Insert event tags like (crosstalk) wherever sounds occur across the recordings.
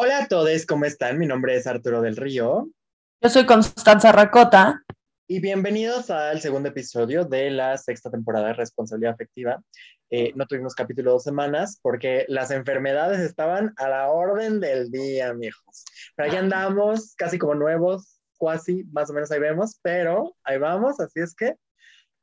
Hola a todos, ¿cómo están? Mi nombre es Arturo del Río. Yo soy Constanza Racota. Y bienvenidos al segundo episodio de la sexta temporada de Responsabilidad Afectiva. Eh, no tuvimos capítulo dos semanas porque las enfermedades estaban a la orden del día, mijos. Pero ahí andamos, casi como nuevos, casi, más o menos ahí vemos, pero ahí vamos, así es que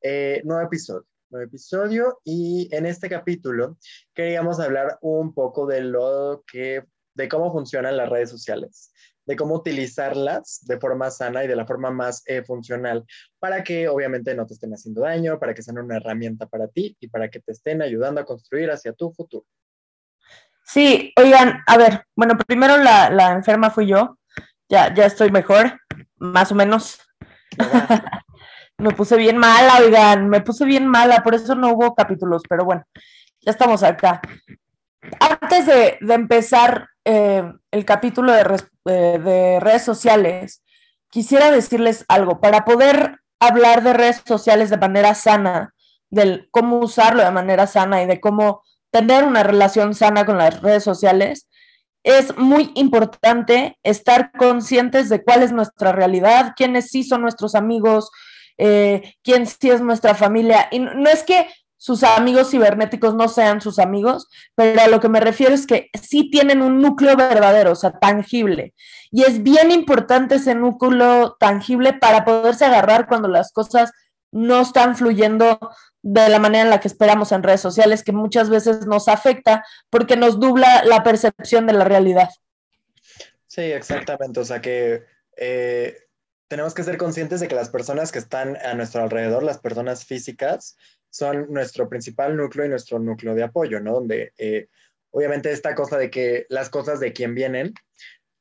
eh, nuevo episodio. Nuevo episodio y en este capítulo queríamos hablar un poco de lo que de cómo funcionan las redes sociales, de cómo utilizarlas de forma sana y de la forma más eh, funcional para que obviamente no te estén haciendo daño, para que sean una herramienta para ti y para que te estén ayudando a construir hacia tu futuro. Sí, oigan, a ver, bueno, primero la, la enferma fui yo, ya, ya estoy mejor, más o menos. (laughs) me puse bien mala, oigan, me puse bien mala, por eso no hubo capítulos, pero bueno, ya estamos acá. Antes de, de empezar eh, el capítulo de, de redes sociales, quisiera decirles algo. Para poder hablar de redes sociales de manera sana, de cómo usarlo de manera sana y de cómo tener una relación sana con las redes sociales, es muy importante estar conscientes de cuál es nuestra realidad, quiénes sí son nuestros amigos, eh, quién sí es nuestra familia. Y no es que sus amigos cibernéticos no sean sus amigos, pero a lo que me refiero es que sí tienen un núcleo verdadero, o sea, tangible. Y es bien importante ese núcleo tangible para poderse agarrar cuando las cosas no están fluyendo de la manera en la que esperamos en redes sociales, que muchas veces nos afecta porque nos dubla la percepción de la realidad. Sí, exactamente. O sea que eh, tenemos que ser conscientes de que las personas que están a nuestro alrededor, las personas físicas, son nuestro principal núcleo y nuestro núcleo de apoyo, ¿no? Donde eh, obviamente esta cosa de que las cosas de quién vienen,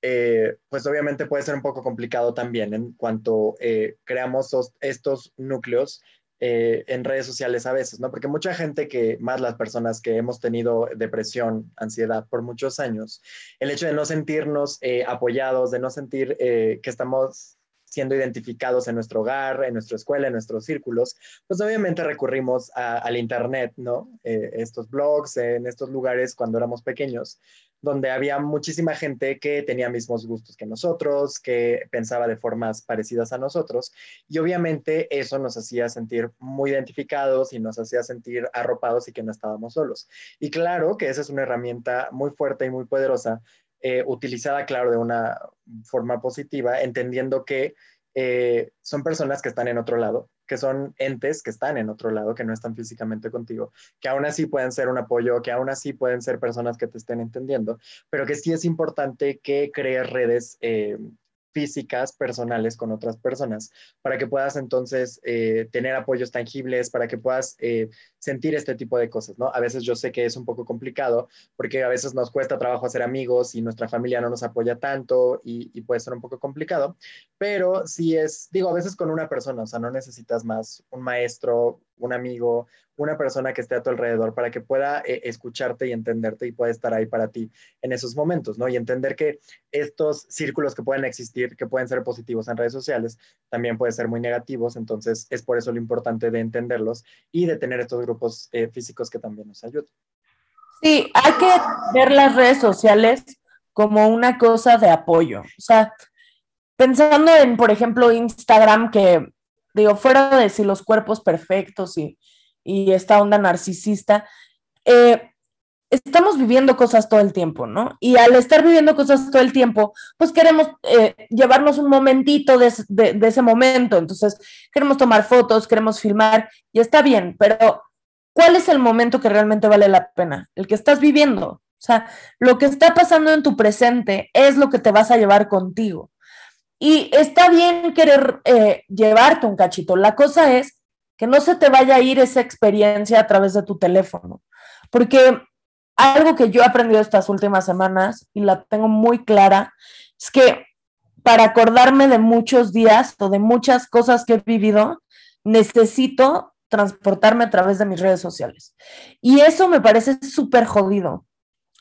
eh, pues obviamente puede ser un poco complicado también en cuanto eh, creamos estos núcleos en redes sociales a veces, ¿no? Porque mucha gente que, más las personas que hemos tenido depresión, ansiedad por muchos años, el hecho de no sentirnos apoyados, de no sentir que estamos siendo identificados en nuestro hogar, en nuestra escuela, en nuestros círculos, pues obviamente recurrimos al Internet, ¿no? Eh, estos blogs, en estos lugares cuando éramos pequeños, donde había muchísima gente que tenía mismos gustos que nosotros, que pensaba de formas parecidas a nosotros, y obviamente eso nos hacía sentir muy identificados y nos hacía sentir arropados y que no estábamos solos. Y claro que esa es una herramienta muy fuerte y muy poderosa eh, utilizada, claro, de una forma positiva, entendiendo que eh, son personas que están en otro lado, que son entes que están en otro lado, que no están físicamente contigo, que aún así pueden ser un apoyo, que aún así pueden ser personas que te estén entendiendo, pero que sí es importante que crees redes eh, físicas, personales con otras personas, para que puedas entonces eh, tener apoyos tangibles, para que puedas eh, sentir este tipo de cosas, ¿no? A veces yo sé que es un poco complicado porque a veces nos cuesta trabajo hacer amigos y nuestra familia no nos apoya tanto y, y puede ser un poco complicado, pero sí es, digo, a veces con una persona, o sea, no necesitas más un maestro, un amigo, una persona que esté a tu alrededor para que pueda eh, escucharte y entenderte y pueda estar ahí para ti en esos momentos, ¿no? Y entender que estos círculos que pueden existir, que pueden ser positivos en redes sociales, también pueden ser muy negativos, entonces es por eso lo importante de entenderlos y de tener estos grupos eh, físicos que también nos ayuden. Sí, hay que ver las redes sociales como una cosa de apoyo, o sea, pensando en, por ejemplo, Instagram, que digo, fuera de si los cuerpos perfectos y y esta onda narcisista, eh, estamos viviendo cosas todo el tiempo, ¿no? Y al estar viviendo cosas todo el tiempo, pues queremos eh, llevarnos un momentito de, de, ese momento, entonces queremos tomar fotos, queremos filmar, y está bien, pero ¿cuál es el momento que realmente vale la pena? El que estás viviendo. O sea, lo que está pasando en tu presente es lo que te vas a llevar contigo. Y está bien querer eh, llevarte un cachito. La cosa es que no se te vaya a ir esa experiencia a través de tu teléfono, porque algo que yo he aprendido estas últimas semanas y la tengo muy clara es que para acordarme de muchos días o de muchas cosas que he vivido, necesito transportarme a través de mis redes sociales. Y eso me parece súper jodido,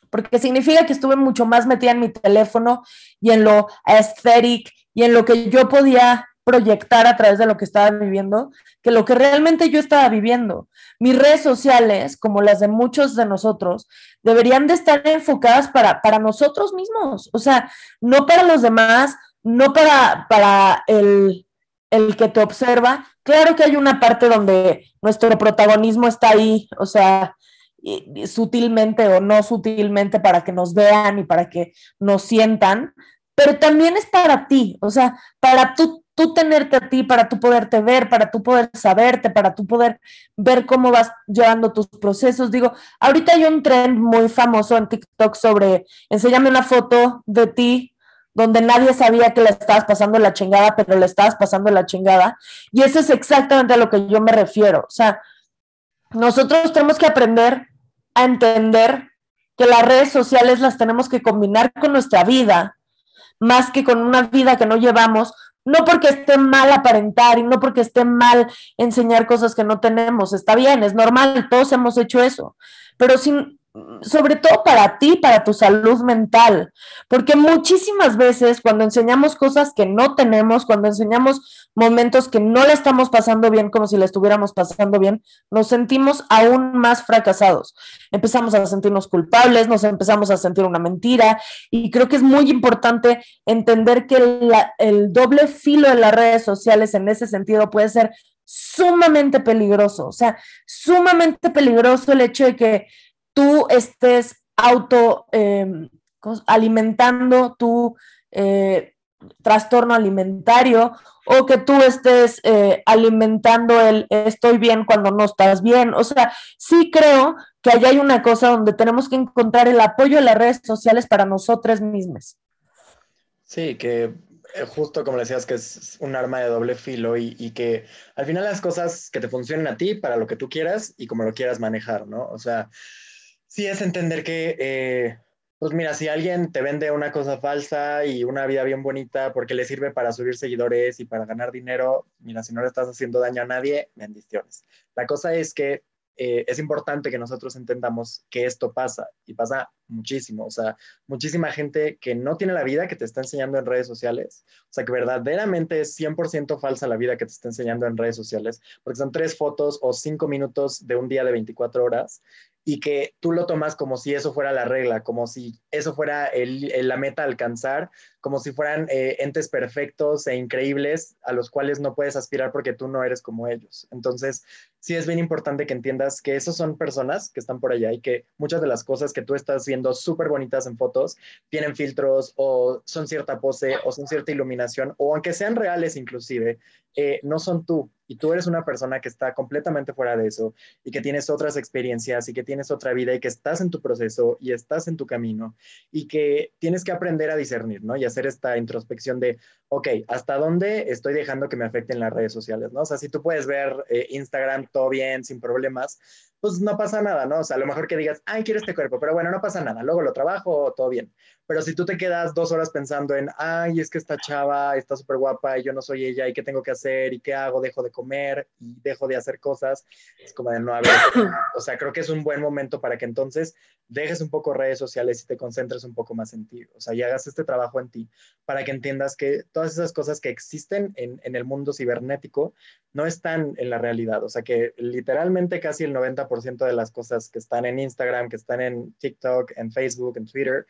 porque significa que estuve mucho más metida en mi teléfono y en lo aesthetic y en lo que yo podía proyectar a través de lo que estaba viviendo que lo que realmente yo estaba viviendo. Mis redes sociales, como las de muchos de nosotros, deberían de estar enfocadas para, para nosotros mismos, o sea, no para los demás, no para, para el, el que te observa. Claro que hay una parte donde nuestro protagonismo está ahí, o sea, sutilmente o no sutilmente para que nos vean y para que nos sientan, pero también es para ti, o sea, para tú, tú tenerte a ti, para tú poderte ver, para tú poder saberte, para tú poder ver cómo vas llevando tus procesos. Digo, ahorita hay un trend muy famoso en TikTok sobre, enséñame una foto de ti donde nadie sabía que le estabas pasando la chingada, pero le estabas pasando la chingada. Y eso es exactamente a lo que yo me refiero. O sea, nosotros tenemos que aprender a entender que las redes sociales las tenemos que combinar con nuestra vida, más que con una vida que no llevamos, no porque esté mal aparentar y no porque esté mal enseñar cosas que no tenemos, está bien, es normal, todos hemos hecho eso, pero sin, sobre todo para ti, para tu salud mental, porque muchísimas veces cuando enseñamos cosas que no tenemos, cuando enseñamos momentos que no le estamos pasando bien como si le estuviéramos pasando bien, nos sentimos aún más fracasados. Empezamos a sentirnos culpables, nos empezamos a sentir una mentira y creo que es muy importante entender que el doble filo de las redes sociales en ese sentido puede ser sumamente peligroso, o sea, sumamente peligroso el hecho de que tú estés auto em, alimentando tu eh, trastorno alimentario o que tú estés eh, alimentando el estoy bien cuando no estás bien. O sea, sí creo que allá hay una cosa donde tenemos que encontrar el apoyo de las redes sociales para nosotras mismas. Sí, que justo como decías, que es un arma de doble filo y, y, que al final las cosas que te funcionen a ti para lo que tú quieras y como lo quieras manejar, ¿no? O sea, Sí, es entender que, eh, pues mira, si alguien te vende una cosa falsa y una vida bien bonita porque le sirve para subir seguidores y para ganar dinero, mira, si no le estás haciendo daño a nadie, bendiciones. La cosa es que eh, es importante que nosotros entendamos que esto pasa y pasa muchísimo. O sea, muchísima gente que no tiene la vida que te está enseñando en redes sociales. O sea, que verdaderamente es 100% falsa la vida que te está enseñando en redes sociales, porque son tres fotos o cinco minutos de un día de 24 horas y que tú lo tomas como si eso fuera la regla, como si eso fuera la meta a alcanzar, como si fueran eh, entes perfectos e increíbles a los cuales no puedes aspirar porque tú no eres como ellos. Entonces, sí es bien importante que entiendas que esos son personas que están por allá y que muchas de las cosas que tú estás viendo súper bonitas en fotos tienen filtros o son cierta pose o son cierta iluminación o aunque sean reales inclusive, eh, no son tú y tú eres una persona que está completamente fuera de eso y que tienes otras experiencias y que tienes otra vida y que estás en tu proceso y estás en tu camino y que tienes que aprender a discernir, ¿no? Y hacer esta introspección de, ok, ¿hasta dónde estoy dejando que me afecten las redes sociales, ¿no? O sea, si tú puedes ver eh, Instagram todo bien, sin problemas, pues no pasa nada, ¿no? O sea, a lo mejor que digas, ay, quiero este cuerpo, pero bueno, no pasa nada, luego lo trabajo, todo bien. Pero si tú te quedas dos horas pensando en, ay, es que esta chava está súper guapa y yo no soy ella y qué tengo que hacer y qué hago, dejo de comer y dejo de hacer cosas, es como de no haber. O sea, creo que es un buen momento para que entonces dejes un poco redes sociales y te concentres un poco más en ti. O sea, y hagas este trabajo en ti para que entiendas que todas esas cosas que existen en, en el mundo cibernético no están en la realidad. O sea, que literalmente casi el 90% de las cosas que están en Instagram, que están en TikTok, en Facebook, en Twitter,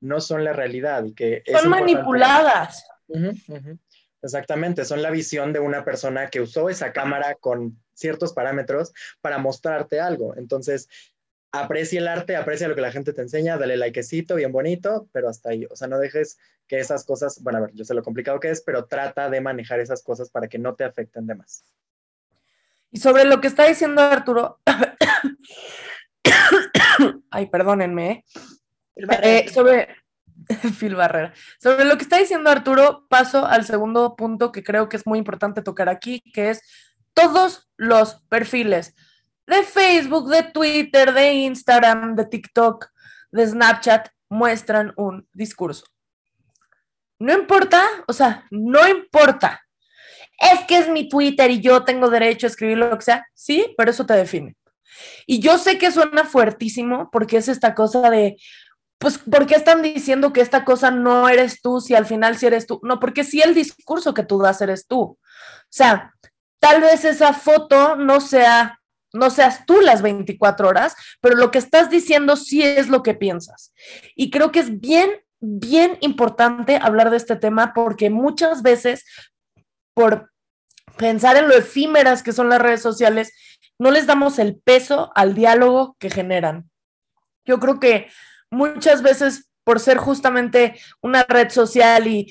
no son la realidad y que son manipuladas. Exactamente, son la visión de una persona que usó esa cámara con ciertos parámetros para mostrarte algo. Entonces, aprecia el arte, aprecia lo que la gente te enseña, dale likecito, bien bonito, pero hasta ahí. O sea, no dejes que esas cosas, bueno, a ver, yo sé lo complicado que es, pero trata de manejar esas cosas para que no te afecten de más. Y sobre lo que está diciendo Arturo, (coughs) ay, perdónenme, eh, sobre (laughs) Phil Barrera, sobre lo que está diciendo Arturo, paso al segundo punto que creo que es muy importante tocar aquí, que es todos los perfiles de Facebook, de Twitter, de Instagram, de TikTok, de Snapchat muestran un discurso. No importa, o sea, no importa es que es mi Twitter y yo tengo derecho a escribir lo que sea. Sí, pero eso te define. Y yo sé que suena fuertísimo porque es esta cosa de, pues, ¿por qué están diciendo que esta cosa no eres tú si al final sí eres tú? No, porque sí el discurso que tú das eres tú. O sea, tal vez esa foto no sea, no seas tú las 24 horas, pero lo que estás diciendo sí es lo que piensas. Y creo que es bien, bien importante hablar de este tema porque muchas veces, por pensar en lo efímeras que son las redes sociales, no les damos el peso al diálogo que generan. Yo creo que muchas veces por ser justamente una red social y,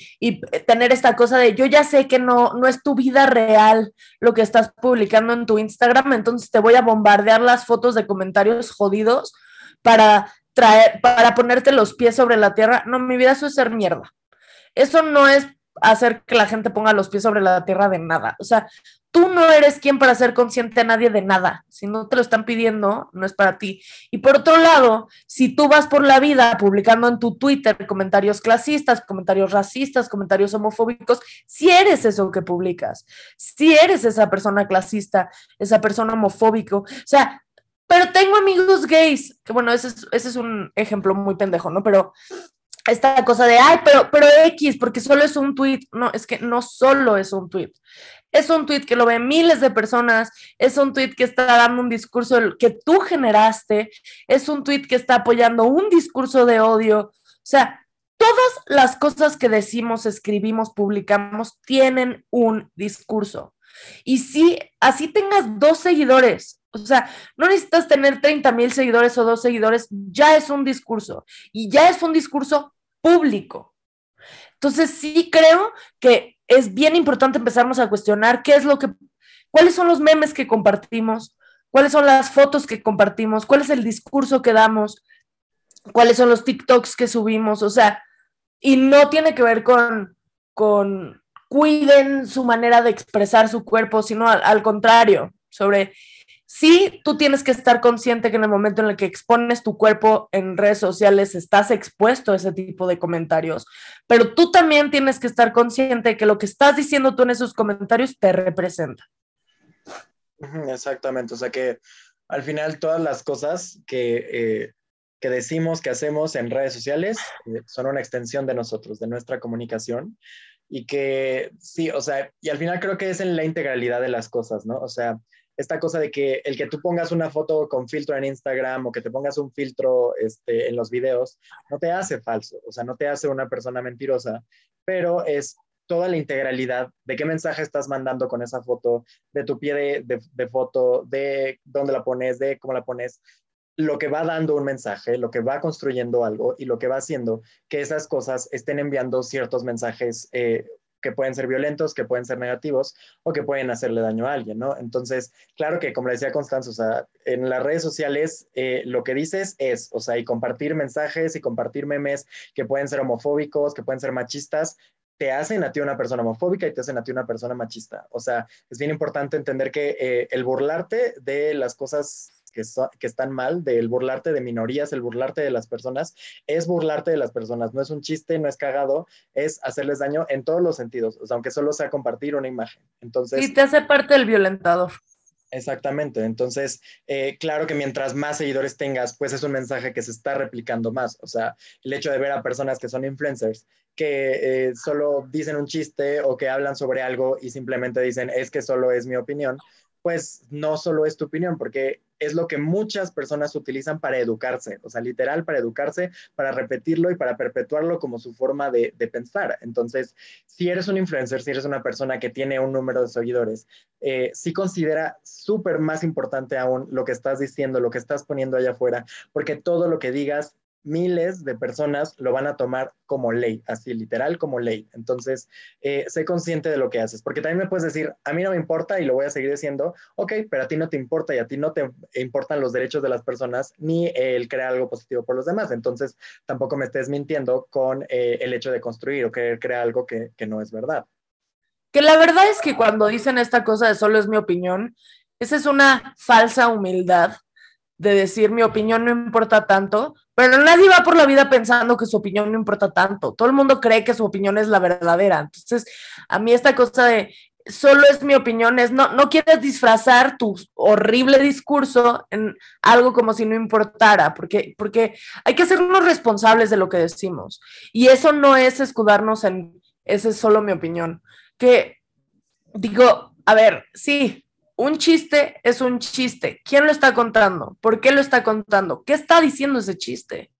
tener esta cosa de yo ya sé que no, no es tu vida real lo que estás publicando en tu Instagram, entonces te voy a bombardear las fotos de comentarios jodidos para traer, para ponerte los pies sobre la tierra. No, mi vida eso es ser mierda. Eso no es hacer que la gente ponga los pies sobre la tierra de nada. O sea, tú no eres quien para ser consciente a nadie de nada. Si no te lo están pidiendo, no es para ti. Y por otro lado, si tú vas por la vida publicando en tu Twitter comentarios clasistas, comentarios racistas, comentarios homofóbicos, si eres eso que publicas, si eres esa persona clasista, esa persona homofóbico, o sea, pero tengo amigos gays, que bueno, ese es, ese es un ejemplo muy pendejo, ¿no? Pero esta cosa de, ay, pero, pero X, porque solo es un tweet. No, es que no solo es un tweet. Es un tweet que lo ven miles de personas, es un tweet que está dando un discurso que tú generaste, es un tweet que está apoyando un discurso de odio. O sea, todas las cosas que decimos, escribimos, publicamos, tienen un discurso. Y si así tengas dos seguidores, o sea, no necesitas tener 30 mil seguidores o dos seguidores, ya es un discurso. Y ya es un discurso público. Entonces sí creo que es bien importante empezarnos a cuestionar qué es lo que, cuáles son los memes que compartimos, cuáles son las fotos que compartimos, cuál es el discurso que damos, cuáles son los TikToks que subimos, o sea, y no tiene que ver con, con cuiden su manera de expresar su cuerpo, sino al contrario, sobre sí, tú tienes que estar consciente que en el momento en el que expones tu cuerpo en redes sociales estás expuesto a ese tipo de comentarios, pero tú también tienes que estar consciente que lo que estás diciendo tú en esos comentarios te representa. Exactamente, o sea que al final todas las cosas que, eh, que decimos, que hacemos en redes sociales, eh, son una extensión de nosotros, de nuestra comunicación y que sí, o sea, y al final creo que es en la integralidad de las cosas, ¿no? O sea, esta cosa de que el que tú pongas una foto con filtro en Instagram o que te pongas un filtro este, en los videos, no te hace falso, o sea, no te hace una persona mentirosa, pero es toda la integralidad de qué mensaje estás mandando con esa foto, de tu pie de, foto, de dónde la pones, de cómo la pones, lo que va dando un mensaje, lo que va construyendo algo y lo que va haciendo que esas cosas estén enviando ciertos mensajes eh, que pueden ser violentos, que pueden ser negativos o que pueden hacerle daño a alguien, ¿no? Entonces, claro que como decía Constanza, o sea, en las redes sociales eh, lo que dices es, o sea, y compartir mensajes y compartir memes que pueden ser homofóbicos, que pueden ser machistas, te hacen a ti una persona homofóbica y te hacen a ti una persona machista. O sea, es bien importante entender que eh, el burlarte de las cosas que, están mal, del burlarte de minorías, el burlarte de las personas, es burlarte de las personas, no es un chiste, no es cagado, es hacerles daño en todos los sentidos, o sea, aunque solo sea compartir una imagen. Entonces... Y te hace parte del violentador. Exactamente, entonces, eh, claro que mientras más seguidores tengas, pues es un mensaje que se está replicando más, o sea, el hecho de ver a personas que son influencers, que eh, solo dicen un chiste o que hablan sobre algo y simplemente dicen, es que solo es mi opinión, pues no solo es tu opinión, porque es lo que muchas personas utilizan para educarse, o sea, literal para educarse, para repetirlo y para perpetuarlo como su forma de, pensar. Entonces, si eres un influencer, si eres una persona que tiene un número de seguidores, eh, sí considera súper más importante aún lo que estás diciendo, lo que estás poniendo allá afuera, porque todo lo que digas miles de personas lo van a tomar como ley, así literal como ley. Entonces, eh, sé consciente de lo que haces, porque también me puedes decir, a mí no me importa y lo voy a seguir diciendo, ok, pero a ti no te importa y a ti no te importan los derechos de las personas ni el crear algo positivo por los demás. Entonces, tampoco me estés mintiendo con eh, el hecho de construir o querer crear algo que, que no es verdad. Que la verdad es que cuando dicen esta cosa de solo es mi opinión, esa es una falsa humildad de decir mi opinión no importa tanto, pero nadie va por la vida pensando que su opinión no importa tanto. Todo el mundo cree que su opinión es la verdadera. Entonces, a mí esta cosa de solo es mi opinión, es no, no quieres disfrazar tu horrible discurso en algo como si no importara, porque, porque hay que hacernos responsables de lo que decimos. Y eso no es escudarnos en, esa es solo mi opinión, que digo, a ver, sí, un chiste es un chiste. ¿Quién lo está contando? ¿Por qué lo está contando? ¿Qué está diciendo ese chiste?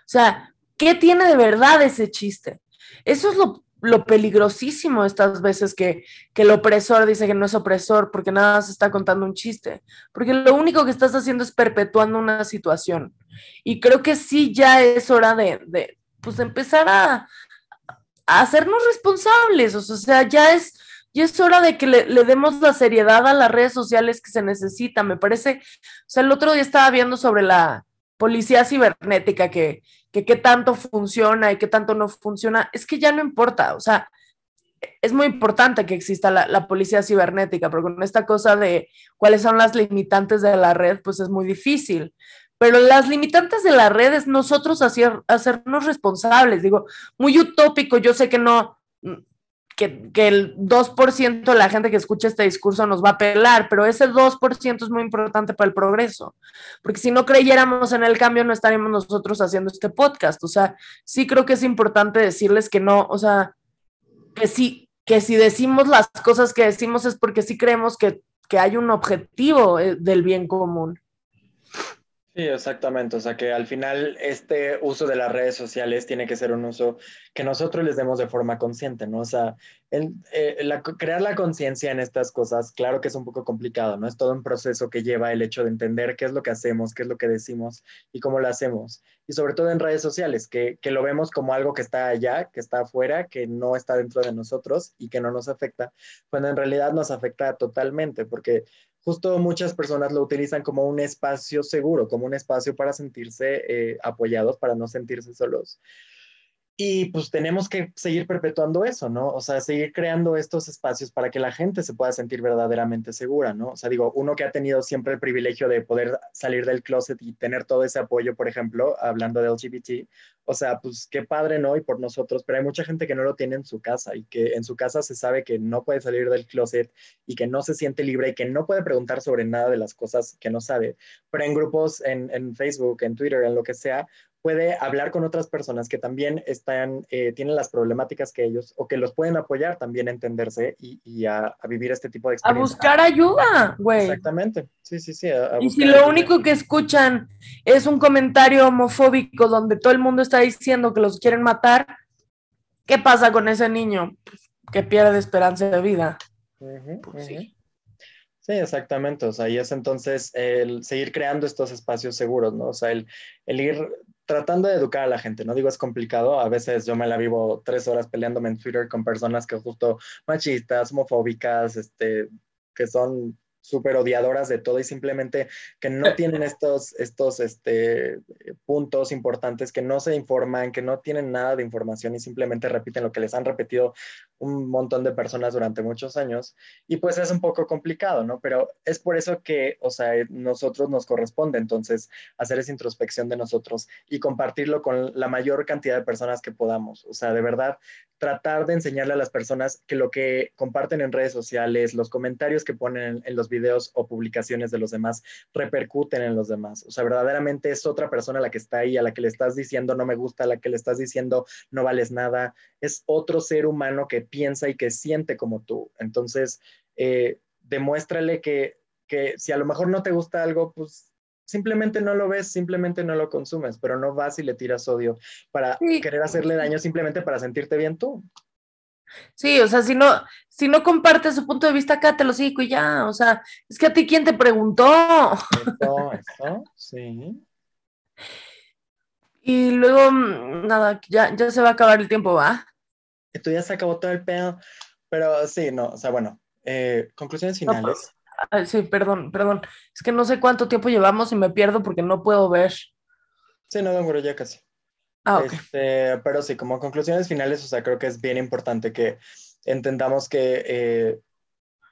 O sea, ¿qué tiene de verdad ese chiste? Eso es lo, lo peligrosísimo estas veces que, que, el opresor dice que no es opresor porque nada se está contando un chiste, porque lo único que estás haciendo es perpetuando una situación. Y creo que sí ya es hora de, de pues, empezar a, a, hacernos responsables, o sea, ya es, ya es hora de que le, demos la seriedad a las redes sociales que se necesita. Me parece, o sea, el otro día estaba viendo sobre la policía cibernética que, que qué tanto funciona y qué tanto no funciona, es que ya no importa, o sea, es muy importante que exista la, la, policía cibernética, pero con esta cosa de cuáles son las limitantes de la red, pues es muy difícil. Pero las limitantes de la red es nosotros hacer, hacernos responsables. Digo, muy utópico, yo sé que no, que, que, el 2% de la gente que escucha este discurso nos va a pelar, pero ese 2% es muy importante para el progreso, porque si no creyéramos en el cambio no estaríamos nosotros haciendo este podcast, o sea, sí creo que es importante decirles que no, o sea, que sí, que si decimos las cosas que decimos es porque sí creemos que, que hay un objetivo eh, del bien común. Sí, exactamente. O sea que al final este uso de las redes sociales tiene que ser un uso que nosotros les demos de forma consciente, ¿no? O sea, el, eh, la, crear la conciencia en estas cosas, claro que es un poco complicado, ¿no? Es todo un proceso que lleva el hecho de entender qué es lo que hacemos, qué es lo que decimos y cómo lo hacemos. Y sobre todo en redes sociales, que, que lo vemos como algo que está allá, que está afuera, que no está dentro de nosotros y que no nos afecta, cuando en realidad nos afecta totalmente, porque justo muchas personas lo utilizan como un espacio seguro, como un espacio para sentirse eh, apoyados, para no sentirse solos. Y pues tenemos que seguir perpetuando eso, ¿no? O sea, seguir creando estos espacios para que la gente se pueda sentir verdaderamente segura, ¿no? O sea, digo, uno que ha tenido siempre el privilegio de poder salir del closet y tener todo ese apoyo, por ejemplo, hablando de LGBT, o sea, pues qué padre, ¿no? Y por nosotros, pero hay mucha gente que no lo tiene en su casa y que en su casa se sabe que no puede salir del closet y que no se siente libre y que no puede preguntar sobre nada de las cosas que no sabe. Pero en grupos, en, en Facebook, en Twitter, en lo que sea, puede hablar con otras personas que también están, eh, tienen las problemáticas que ellos o que los pueden apoyar también a entenderse y, y a, a, vivir este tipo de experiencias. A buscar ayuda, güey. Exactamente, sí, sí, sí. A, y si lo ayuda. único que escuchan es un comentario homofóbico donde todo el mundo está diciendo que los quieren matar, ¿qué pasa con ese niño? Pues, que pierde esperanza de vida. Uh -huh, pues, uh -huh. sí. Sí, exactamente. O sea, y es entonces el seguir creando estos espacios seguros, ¿no? O sea, el, el ir tratando de educar a la gente, no digo es complicado, a veces yo me la vivo tres horas peleándome en Twitter con personas que justo machistas, homofóbicas, este, que son súper odiadoras de todo y simplemente que no (laughs) tienen estos, estos este, puntos importantes, que no se informan, que no tienen nada de información y simplemente repiten lo que les han repetido un montón de personas durante muchos años. Y pues es un poco complicado, ¿no? Pero es por eso que, o sea, nosotros nos corresponde entonces hacer esa introspección de nosotros y compartirlo con la mayor cantidad de personas que podamos. O sea, de verdad, tratar de enseñarle a las personas que lo que comparten en redes sociales, los comentarios que ponen en los videos o publicaciones de los demás repercuten en los demás. O sea, verdaderamente es otra persona la que está ahí, a la que le estás diciendo no me gusta, a la que le estás diciendo no vales nada. Es otro ser humano que piensa y que siente como tú. Entonces, eh, demuéstrale que, que si a lo mejor no te gusta algo, pues simplemente no lo ves, simplemente no lo consumes, pero no vas y le tiras odio para sí. querer hacerle daño simplemente para sentirte bien tú. Sí, o sea, si no, si no compartes su punto de vista, acá te lo sigo y ya, o sea, es que a ti quién te preguntó. Eso, sí. Y luego, mm, nada, ya, ya se va a acabar el tiempo, ¿va? Esto ya se acabó todo el pedo, pero sí, no, o sea, bueno, eh, conclusiones finales. No, pues, sí, perdón, perdón, es que no sé cuánto tiempo llevamos y me pierdo porque no puedo ver. Sí, no, no, ya casi. Ah, okay. este, pero sí, como conclusiones finales, o sea, creo que es bien importante que entendamos que eh,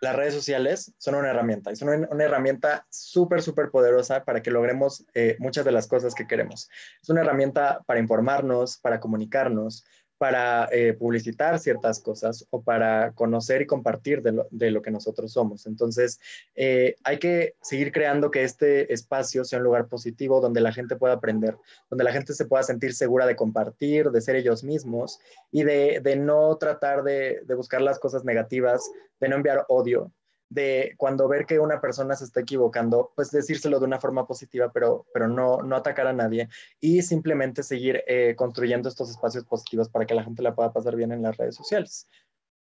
las redes sociales son una herramienta y son una, herramienta súper, súper poderosa para que logremos eh, muchas de las cosas que queremos. Es una herramienta para informarnos, para comunicarnos, para eh, publicitar ciertas cosas o para conocer y compartir de lo, que nosotros somos. Entonces, eh, hay que seguir creando que este espacio sea un lugar positivo donde la gente pueda aprender, donde la gente se pueda sentir segura de compartir, de ser ellos mismos y de, no tratar de, de buscar las cosas negativas, de no enviar odio, de cuando ver que una persona se está equivocando, pues decírselo de una forma positiva, pero, pero no, no atacar a nadie y simplemente seguir eh, construyendo estos espacios positivos para que la gente la pueda pasar bien en las redes sociales.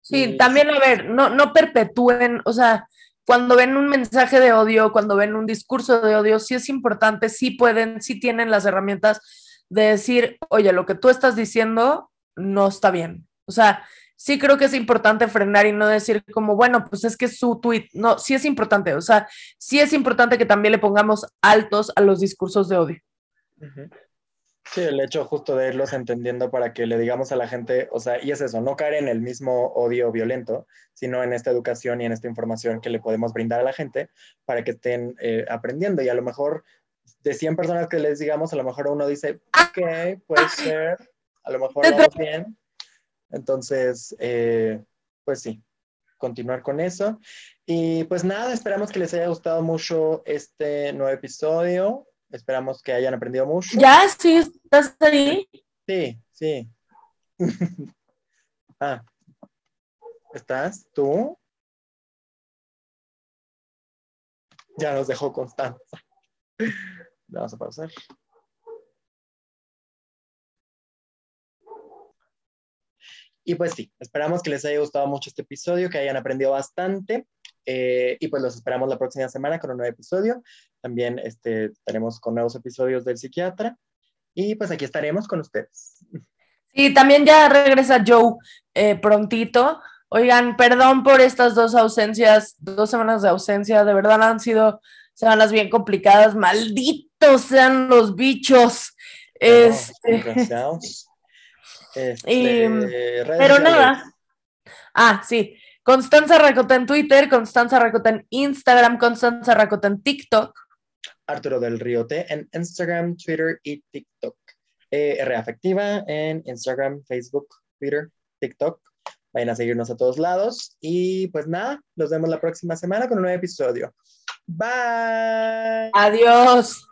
Sí, también, a ver, no, no perpetúen, o sea, cuando ven un mensaje de odio, cuando ven un discurso de odio, sí es importante, sí pueden, sí tienen las herramientas de decir, oye, lo que tú estás diciendo no está bien. O sea, sí creo que es importante frenar y no decir como, bueno, pues es que su tweet, no, sí es importante, o sea, sí es importante que también le pongamos altos a los discursos de odio. Sí, el hecho justo de irlos entendiendo para que le digamos a la gente, o sea, y es eso, no caer en el mismo odio violento, sino en esta educación y en esta información que le podemos brindar a la gente para que estén eh, aprendiendo. Y a lo mejor de 100 personas que les digamos, a lo mejor uno dice, ok, puede ser, a lo mejor vamos bien, entonces, eh, pues sí, continuar con eso. Y pues nada, esperamos que les haya gustado mucho este nuevo episodio. Esperamos que hayan aprendido mucho. Ya, sí, estás ahí. Sí, sí. (laughs) ah, ¿estás tú? Ya nos dejó Constanza. (laughs) Vamos a pasar. Y pues sí, esperamos que les haya gustado mucho este episodio, que hayan aprendido bastante. Eh, y pues los esperamos la próxima semana con un nuevo episodio. También este, estaremos con nuevos episodios del psiquiatra. Y pues aquí estaremos con ustedes. Sí, también ya regresa Joe eh, prontito. Oigan, perdón por estas dos ausencias, dos semanas de ausencia. De verdad han sido semanas bien complicadas. Malditos sean los bichos. este... Este, pero nada. Ah, sí. Constanza Racota en Twitter, Constanza Racota en Instagram, Constanza Racota en TikTok. Arturo del Río T en Instagram, Twitter y TikTok. Eh, R Afectiva en Instagram, Facebook, Twitter, TikTok. Vayan a seguirnos a todos lados. Y pues nada, nos vemos la próxima semana con un nuevo episodio. Bye. Adiós.